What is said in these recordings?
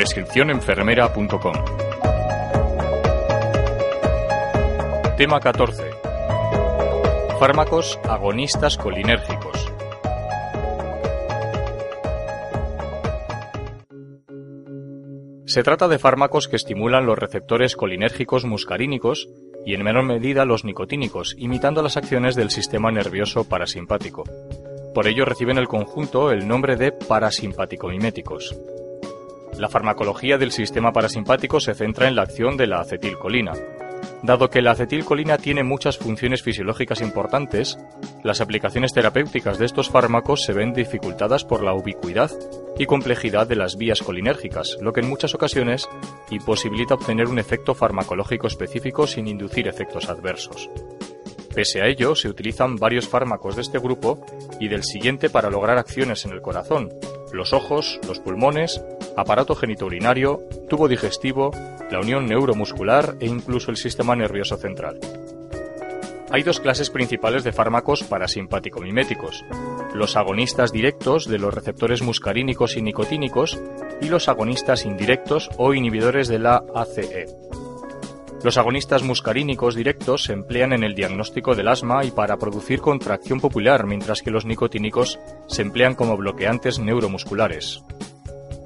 Prescripciónenfermera.com Tema 14. Fármacos agonistas colinérgicos. Se trata de fármacos que estimulan los receptores colinérgicos muscarínicos y en menor medida los nicotínicos, imitando las acciones del sistema nervioso parasimpático. Por ello reciben el conjunto el nombre de parasimpático-miméticos. La farmacología del sistema parasimpático se centra en la acción de la acetilcolina. Dado que la acetilcolina tiene muchas funciones fisiológicas importantes, las aplicaciones terapéuticas de estos fármacos se ven dificultadas por la ubicuidad y complejidad de las vías colinérgicas, lo que en muchas ocasiones imposibilita obtener un efecto farmacológico específico sin inducir efectos adversos. Pese a ello, se utilizan varios fármacos de este grupo y del siguiente para lograr acciones en el corazón, los ojos, los pulmones, aparato genitourinario, tubo digestivo, la unión neuromuscular e incluso el sistema nervioso central. Hay dos clases principales de fármacos parasimpático-miméticos, los agonistas directos de los receptores muscarínicos y nicotínicos y los agonistas indirectos o inhibidores de la ACE. Los agonistas muscarínicos directos se emplean en el diagnóstico del asma y para producir contracción popular, mientras que los nicotínicos se emplean como bloqueantes neuromusculares.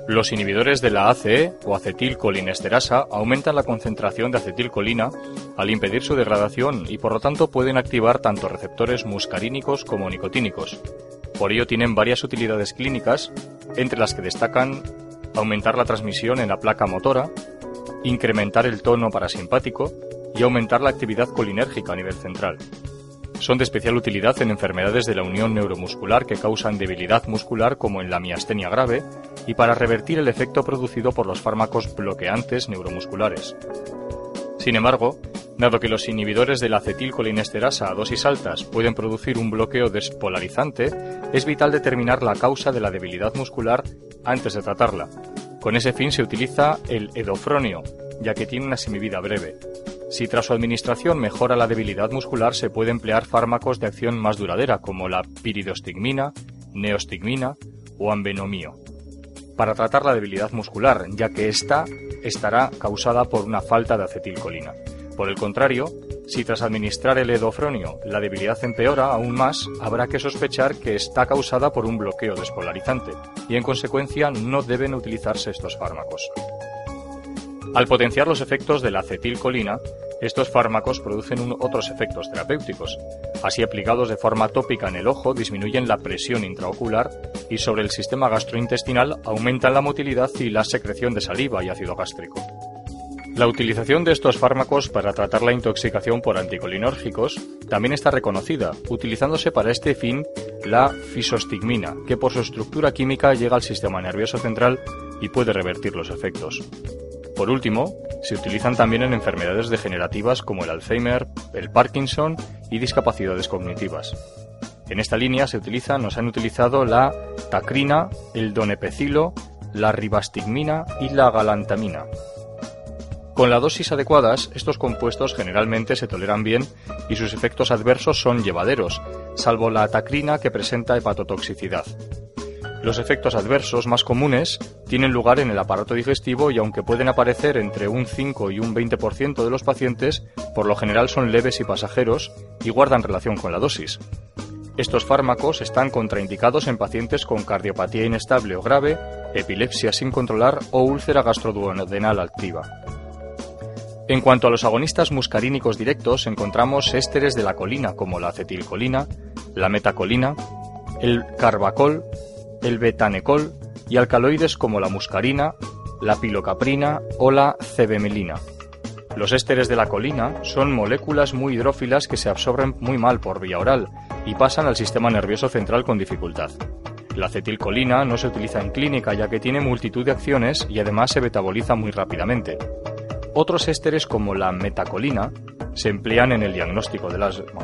Los inhibidores de la ACE o acetilcolinesterasa aumentan la concentración de acetilcolina al impedir su degradación y por lo tanto pueden activar tanto receptores muscarínicos como nicotínicos. Por ello tienen varias utilidades clínicas, entre las que destacan aumentar la transmisión en la placa motora, incrementar el tono parasimpático y aumentar la actividad colinérgica a nivel central. Son de especial utilidad en enfermedades de la unión neuromuscular que causan debilidad muscular como en la miastenia grave y para revertir el efecto producido por los fármacos bloqueantes neuromusculares. Sin embargo, dado que los inhibidores de la acetilcolinesterasa a dosis altas pueden producir un bloqueo despolarizante, es vital determinar la causa de la debilidad muscular antes de tratarla, con ese fin se utiliza el edofronio, ya que tiene una semivida breve. Si tras su administración mejora la debilidad muscular, se puede emplear fármacos de acción más duradera, como la piridostigmina, neostigmina o ambenomio, para tratar la debilidad muscular, ya que ésta estará causada por una falta de acetilcolina. Por el contrario, si tras administrar el edofronio la debilidad empeora aún más, habrá que sospechar que está causada por un bloqueo despolarizante y en consecuencia no deben utilizarse estos fármacos. Al potenciar los efectos de la acetilcolina, estos fármacos producen otros efectos terapéuticos. Así aplicados de forma tópica en el ojo disminuyen la presión intraocular y sobre el sistema gastrointestinal aumentan la motilidad y la secreción de saliva y ácido gástrico. La utilización de estos fármacos para tratar la intoxicación por anticolinórgicos también está reconocida, utilizándose para este fin la fisostigmina, que por su estructura química llega al sistema nervioso central y puede revertir los efectos. Por último, se utilizan también en enfermedades degenerativas como el Alzheimer, el Parkinson y discapacidades cognitivas. En esta línea se nos han utilizado la tacrina, el donepecilo, la ribastigmina y la galantamina. Con la dosis adecuadas, estos compuestos generalmente se toleran bien y sus efectos adversos son llevaderos, salvo la atacrina que presenta hepatotoxicidad. Los efectos adversos más comunes tienen lugar en el aparato digestivo y aunque pueden aparecer entre un 5 y un 20% de los pacientes, por lo general son leves y pasajeros y guardan relación con la dosis. Estos fármacos están contraindicados en pacientes con cardiopatía inestable o grave, epilepsia sin controlar o úlcera gastroduodenal activa. En cuanto a los agonistas muscarínicos directos, encontramos ésteres de la colina como la acetilcolina, la metacolina, el carbacol, el betanecol y alcaloides como la muscarina, la pilocaprina o la cebemelina. Los ésteres de la colina son moléculas muy hidrófilas que se absorben muy mal por vía oral y pasan al sistema nervioso central con dificultad. La acetilcolina no se utiliza en clínica ya que tiene multitud de acciones y además se metaboliza muy rápidamente. Otros ésteres como la metacolina se emplean en el diagnóstico del asma.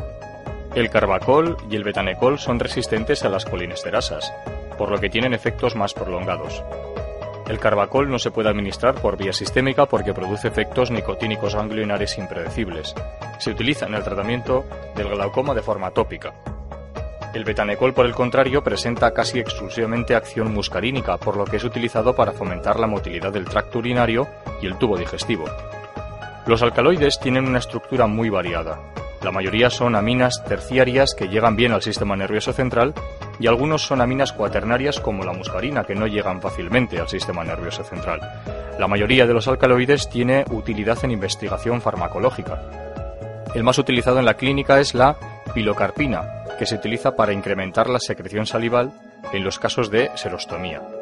El carbacol y el betanecol son resistentes a las colinesterasas, por lo que tienen efectos más prolongados. El carbacol no se puede administrar por vía sistémica porque produce efectos nicotínicos ganglionares impredecibles. Se utiliza en el tratamiento del glaucoma de forma tópica. El betanecol, por el contrario, presenta casi exclusivamente acción muscarínica, por lo que es utilizado para fomentar la motilidad del tracto urinario y el tubo digestivo. Los alcaloides tienen una estructura muy variada. La mayoría son aminas terciarias que llegan bien al sistema nervioso central y algunos son aminas cuaternarias como la muscarina que no llegan fácilmente al sistema nervioso central. La mayoría de los alcaloides tiene utilidad en investigación farmacológica. El más utilizado en la clínica es la pilocarpina, que se utiliza para incrementar la secreción salival en los casos de serostomía.